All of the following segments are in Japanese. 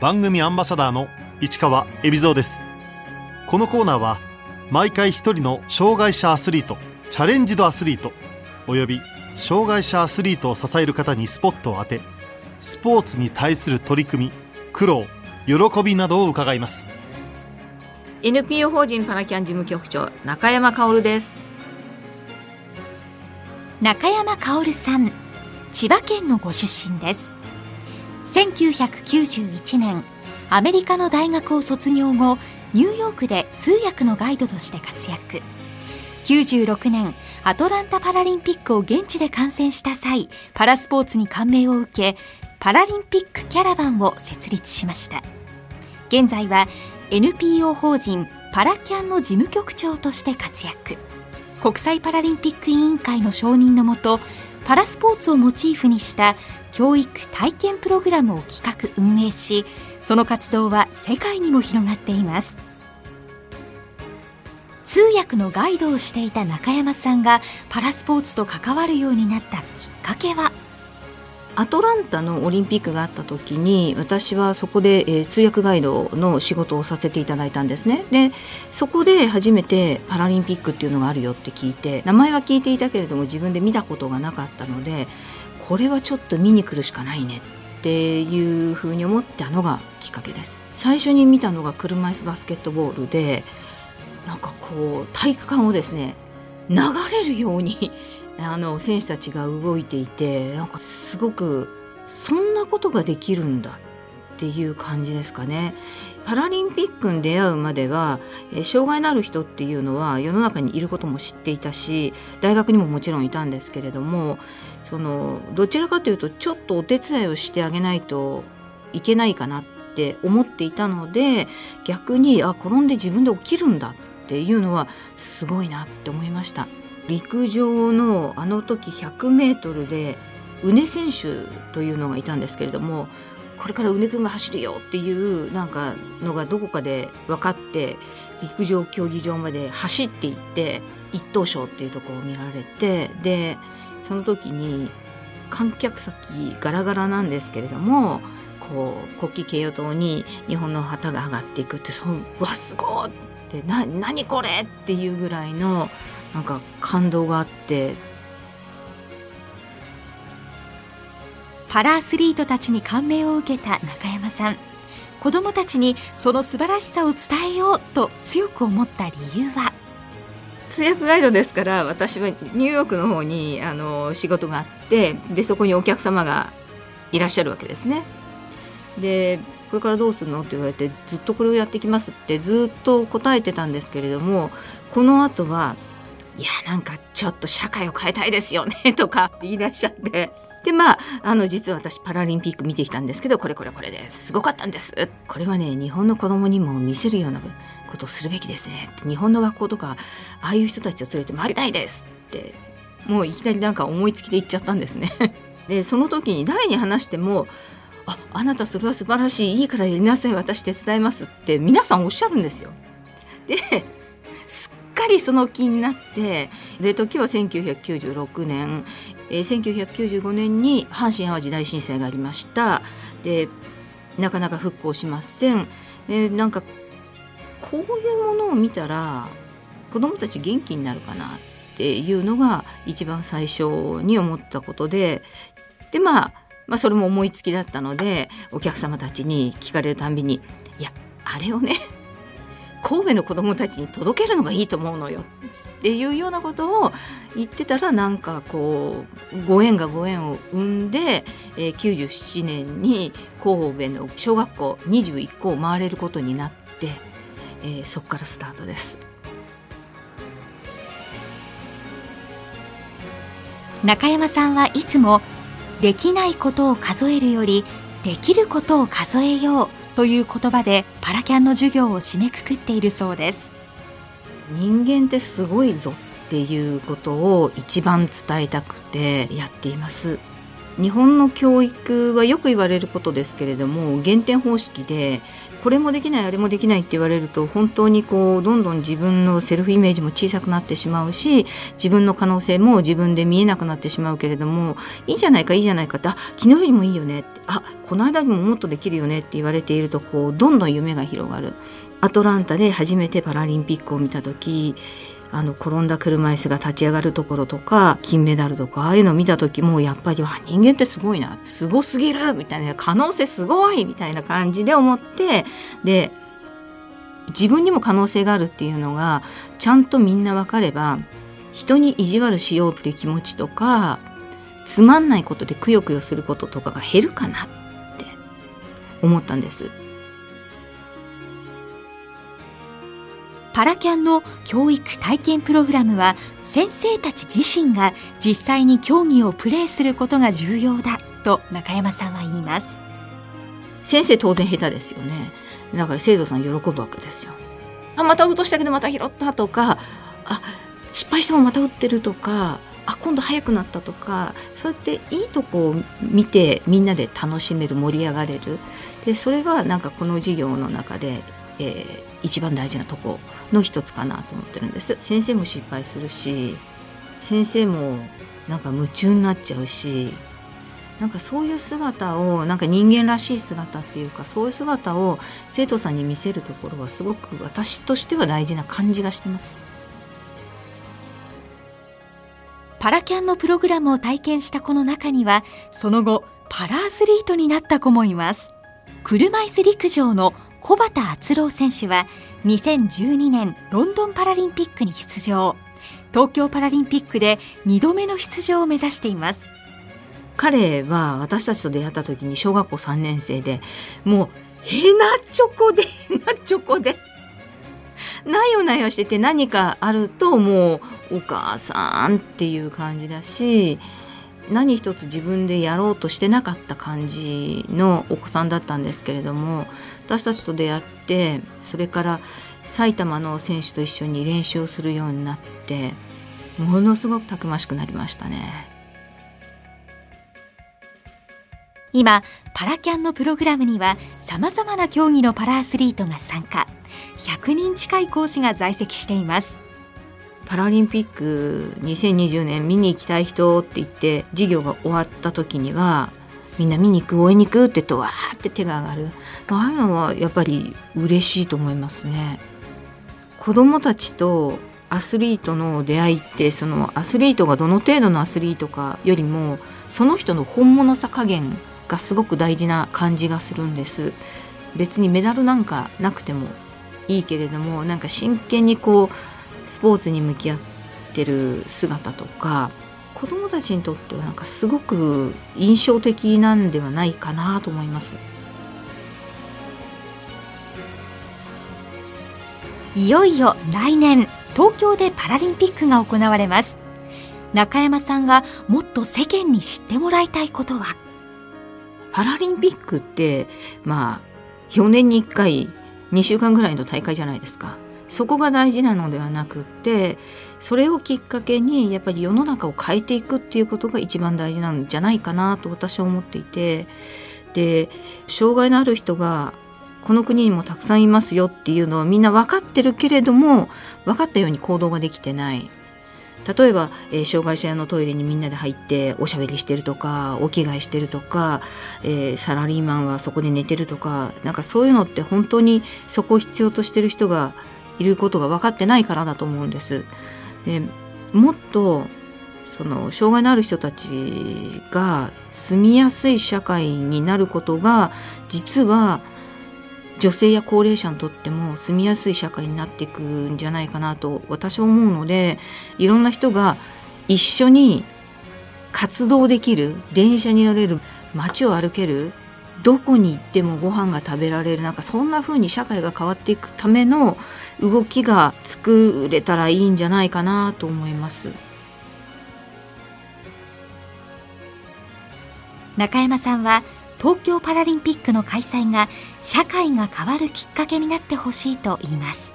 番組アンバサダーの市川恵比蔵です。このコーナーは毎回一人の障害者アスリートチャレンジドアスリートおよび障害者アスリートを支える方にスポットを当てスポーツに対する取り組み苦労喜びなどを伺います。NPO 法人パラキャン事務局長中山薫です。中山薫さん千葉県のご出身です1991年アメリカの大学を卒業後ニューヨークで通訳のガイドとして活躍。96年アトランタパラリンピックを現地で観戦した際パラスポーツに感銘を受けパラリンピックキャラバンを設立しました。現在は NPO 法人パラキャンの事務局長として活躍。国際パラリンピック委員会の承認のもとパラスポーツをモチーフにした教育体験プログラムを企画運営しその活動は世界にも広がっています。通訳のガイドをしていた中山さんがパラスポーツと関わるようになったきっかけはアトランタのオリンピックがあった時に私はそこで、えー、通訳ガイドの仕事をさせていただいたんですね。でそこで初めてパラリンピックっていうのがあるよって聞いて名前は聞いていたけれども自分で見たことがなかったのでこれはちょっと見に来るしかないねっていうふうに思ったのがきっかけです。最初に見たのが車椅子バスケットボールでなんかこう体育館をですね流れるように あの選手たちが動いていてなんかすごくそんなことができるんだっていう感じですかね。パラリンピックに出会うまでは、え障害のある人っていうのは世の中にいることも知っていたし大学にももちろんいたんですけれどもそのどちらかというとちょっとお手伝いをしてあげないといけないかなって思っていたので逆にあ転んで自分で起きるんだっていうのはすごいなって思いました。陸上のあの時 100m で宇根選手というのがいたんですけれどもこれから宇根君が走るよっていうなんかのがどこかで分かって陸上競技場まで走っていって一等賞っていうところを見られてでその時に観客席ガラガラなんですけれどもこう国旗掲揚塔に日本の旗が上がっていくってそうわすごいってな何これっていうぐらいのなんか感動があって。パラアスリートたちに感銘を受けた中山さん。子どもたちにその素晴らしさを伝えようと強く思った理由は？通訳ガイドですから私はニューヨークの方にあの仕事があってでそこにお客様がいらっしゃるわけですね。でこれからどうするの？って言われてずっとこれをやってきますってずっと答えてたんですけれどもこの後はいやなんかちょっと社会を変えたいですよねとか言い出しちゃって。でまああの実は私パラリンピック見てきたんですけどこれこれこれですごかったんです。これはね日本の子供にも見せるようなことをするべきですね。日本の学校とかああいう人たちを連れて回りたいですってもういきなりなんか思いつきで言っちゃったんですね。でその時に誰に話してもああなたそれは素晴らしいいいからやりなさい私手伝いますって皆さんおっしゃるんですよ。ですっかりその気になってで時は1996年、えー、1995年に阪神・淡路大震災がありました。でなかなか復興しません。でなんかこういうものを見たら子どもたち元気になるかなっていうのが一番最初に思ったことで。でまあまあそれも思いつきだったのでお客様たちに聞かれるたんびに「いやあれをね 神戸の子どもたちに届けるのがいいと思うのよっていうようなことを言ってたらなんかこうご縁がご縁を生んで、えー、97年に神戸の小学校21校を回れることになって、えー、そこからスタートです。中山さんはいつもできないことを数えるよりできることを数えようという言葉でパラキャンの授業を締めくくっているそうです。人間ってすごいぞっていうことを一番伝えたくてやっています。日本の教育はよく言われることですけれども減点方式でこれもできないあれもできないって言われると本当にこうどんどん自分のセルフイメージも小さくなってしまうし自分の可能性も自分で見えなくなってしまうけれどもいいじゃないかいいじゃないかってあ昨日よりもいいよねってあこの間にももっとできるよねって言われているとこうどんどん夢が広がる。アトランタで初めてパラリンピックを見た時あの転んだ車椅子が立ち上がるところとか金メダルとかああいうのを見た時もやっぱり人間ってすごいな。すごすぎる！みたいな。可能性すごい！みたいな感じで思ってで自分にも可能性があるっていうのがちゃんとみんな分かれば人に意地悪しようっていう気持ちとかつまんないことでくよくよすることとかが減るかなって思ったんです。パラキャンの教育体験プログラムは先生たち自身が実際に競技をプレーすることが重要だと中山さんは言います。先生当然下手ですよね。だから生徒さん喜ぶわけですよ。あまた落としたけどまた拾ったとかあ失敗してもまた打ってるとかあ今度速くなったとかそうやっていいとこを見てみんなで楽しめる盛り上がれる。でそれはなんかこの授業の中で、えー、一番大事なとこの一つかなと思ってるんです。先生も失敗するし先生もなんか夢中になっちゃうしなんかそういう姿をなんか人間らしい姿っていうかそういう姿を生徒さんに見せるところはすごく私としては大事な感じがしてます。パラキャンのプログラムを体験した子の中にはその後パラアスリートになった子もいます。車椅子陸上の小畑敦郎選手は2012年ロンドンパラリンピックに出場。東京パラリンピックで2度目の出場を目指しています。彼は私たちと出会った時に小学校3年生でもうヘナチョコでヘナチョコでなよなよしてて何かあるともうお母さんっていう感じだし何一つ自分でやろうとしてなかった感じのお子さんだったんですけれども私たちと出会ってそれから埼玉の選手と一緒に練習をするようになってものすごくたくましくなりましたね。今パラキャンのプログラムにはさまざまな競技のパラアスリートが参加。100人近い講師が在籍しています。パラリンピック2020年見に行きたい人って言って授業が終わった時にはみんな見に行く応援に行くって言うとわーって手が上がるああいうのはやっぱり嬉しいと思いますね子どもたちとアスリートの出会いってそのアスリートがどの程度のアスリートかよりもその人の本物さ加減がすごく大事な感じがするんです別にメダルなんかなくてもいいけれどもなんか真剣にこうスポーツに向き合ってる姿とか子どもたちにとってはなんかすごく印象的なんではないかなと思います。いよいよ来年東京でパラリンピックが行われます。中山さんがもっと世間に知ってもらいたいことは？パラリンピックってまあ4年に1回2週間ぐらいの大会じゃないですか。そこが大事なのではなくってそれをきっかけにやっぱり世の中を変えていくっていうことが一番大事なんじゃないかなと私は思っていてで障害のある人がこの国にもたくさんいますよっていうのはみんな分かってるけれども分かったように行動ができてない例えば、えー、障害者用のトイレにみんなで入っておしゃべりしてるとかお着替えしてるとか、えー、サラリーマンはそこで寝てるとかなんかそういうのって本当にそこを必要としてる人がいることが分かってないからだと思うんです。でもっとその障害のある人たちが住みやすい社会になることが実は女性や高齢者にとっても住みやすい社会になっていくんじゃないかなと私は思うのでいろんな人が一緒に活動できる電車に乗れる街を歩けるどこに行ってもご飯が食べられるなんかそんな風に社会が変わっていくための動きが作れたらいいんじゃないかなと思います。中山さんは東京パラリンピックの開催が社会が変わるきっかけになってほしいと言います。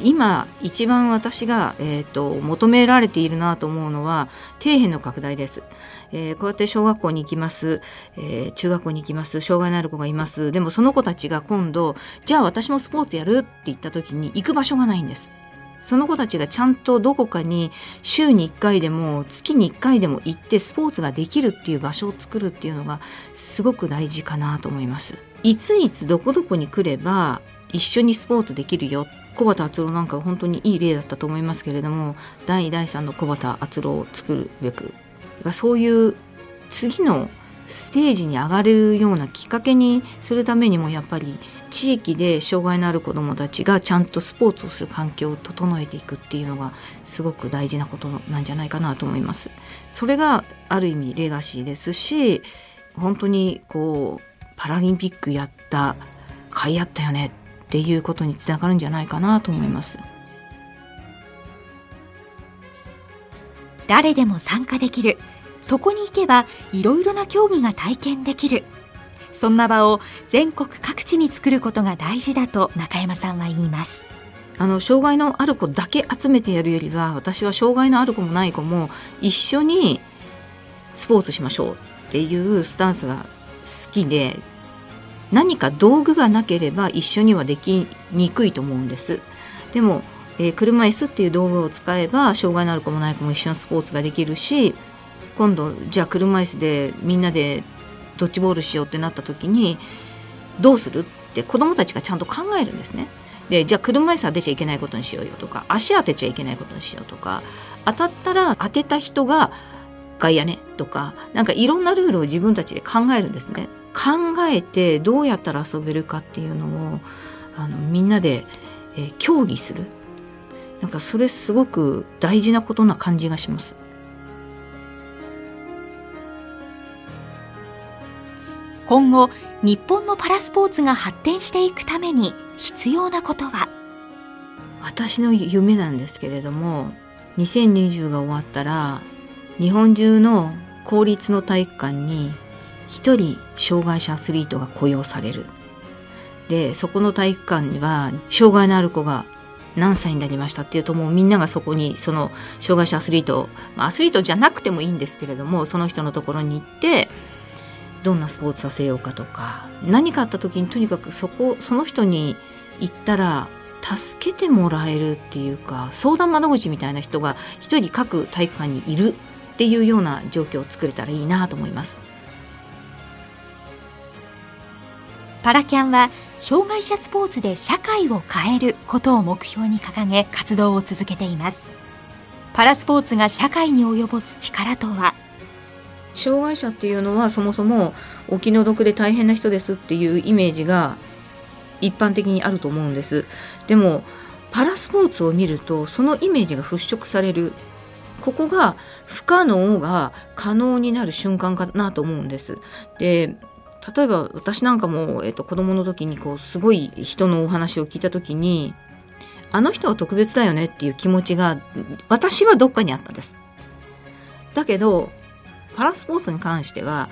今一番私が、えーと、求められているなと思うのは底辺の拡大です、えー、こうやって小学校に行きます、えー、中学校に行きます。障害のある子がいます。でもその子たちが今度じゃあ私もスポーツやるって言った時に行く場所がないんです。その子たちがちゃんとどこかに週に1回でも月に1回でも行ってスポーツができるっていう場所を作るっていうのがすごく大事かなと思います。いついつどこどこに来れば一緒にスポーツできるよ小畑敦郎なんか本当にいい例だったと思いますけれども第第3の小畑敦郎を作るべくそういう次のステージに上がるようなきっかけにするためにもやっぱり地域で障害のある子どもたちがちゃんとスポーツをする環境を整えていくっていうのがすごく大事なことなんじゃないかなと思います。それがある意味レガシーですし本当にこうパラリンピックやった甲斐あったよねっていうことにつながるんじゃないかなと思います。誰でも参加できるそこに行けばいろいろな競技が体験できるそんな場を全国各地に作ることが大事だと中山さんは言います。あの障害のある子だけ集めてやるよりは私は障害のある子もない子も一緒にスポーツしましょうっていうスタンスが好きで何か道具がなければ一緒にはできにくいと思うんです。でも、えー、車椅子っていう道具を使えば障害のある子もない子も一緒のスポーツができるし今度じゃあ車椅子でみんなでドッジボールしようってなった時にどうするって子どもたちがちゃんと考えるんですね。でじゃあ車椅子は出ちゃいけないことにしようよとか足当てちゃいけないことにしようとか当たったら当てた人が外野ねとかなんかいろんなルールを自分たちで考えるんですね。考えてどうやったら遊べるかっていうのをあのみんなで、えー、協議するなんかそれすごく大事なことな感じがします。今後日本のパラスポーツが発展していくために必要なことは？私の夢なんですけれども2020が終わったら日本中の公立の体育館に1人障害者アスリートが雇用される。でそこの体育館には障害のある子が何歳になりましたっていうともうみんながそこにその障害者アスリート、アスリートじゃなくてもいいんですけれどもその人のところに行ってどんなスポーツさせようかとか何かあった時にとにかくそこその人に行ったら助けてもらえるっていうか相談窓口みたいな人が一人各体育館にいるっていうような状況を作れたらいいなと思います。パラキャンは障害者スポーツで社会を変えることを目標に掲げ活動を続けていますパラスポーツが社会に及ぼす力とは障害者っていうのはそもそもお気の毒で大変な人ですっていうイメージが一般的にあると思うんです。でもパラスポーツを見るとそのイメージが払拭される。ここが不可能が可能になる瞬間かなと思うんです。で例えば私なんかも、えっと、子供の時にこうすごい人のお話を聞いた時にあの人は特別だよねっていう気持ちが私はどっかにあったんです。だけどパラスポーツに関しては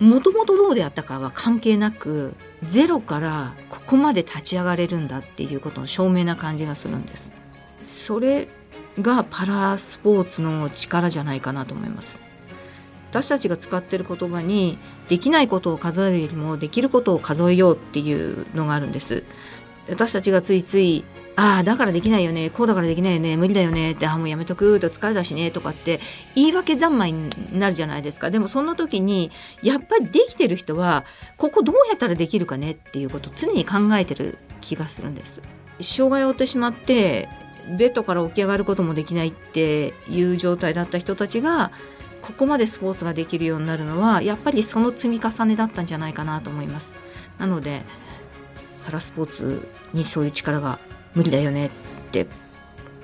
もともとどうであったかは関係なくゼロからここまで立ち上がれるんだっていうことの証明な感じがするんです。それがパラスポーツの力じゃないかなと思います。私たちが使ってる言葉にできないことを数えるよりもできることを数えようっていうのがあるんです。私たちがついついああだからできないよねこうだからできないよね無理だよねってあもうやめとくと疲れたしねとかって言い訳三昧になるじゃないですか。でもその時にやっぱりできてる人はここどうやったらできるかねっていうことを常に考えてる気がするんです。障害を負ってしまってベッドから起き上がることもできないっていう状態だった人たちがここまでスポーツができるようになるのはやっぱりその積み重ねだったんじゃないかなと思います。なのでパラスポーツにそういう力が無理だよねって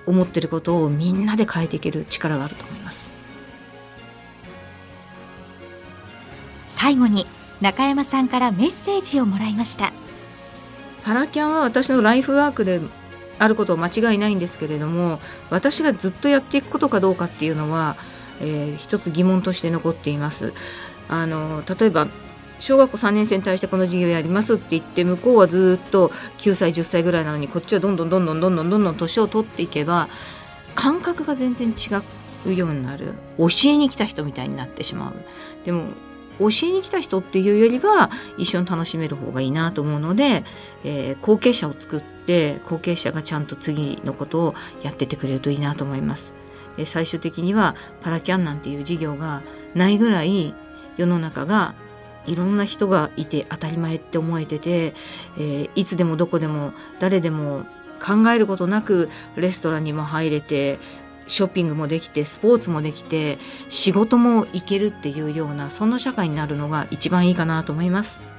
思ってることをみんなで変えていける力があると思います。最後に中山さんからメッセージをもらいました。パラキャンは私のライフワークであることは間違いないんですけれども私がずっとやっていくことかどうかっていうのは、えー、一つ疑問として残っています。あの例えば小学校3年生に対してこの授業やりますって言って向こうはずっと9歳10歳ぐらいなのにこっちはどんどんどんどんどんどんどんどん年を取っていけば感覚が全然違うようになる教えに来た人みたいになってしまうでも教えに来た人っていうよりは一緒に楽しめる方がいいなと思うので、えー、後継者を作って後継者がちゃんと次のことをやっててくれるといいなと思います。で最終的にはパラキャンなんていう事業がないぐらい世の中がいろんな人がいて当たり前って思えてて、えー、いつでもどこでも誰でも考えることなくレストランにも入れてショッピングもできてスポーツもできて仕事も行けるっていうようなそんな社会になるのが一番いいかなと思います。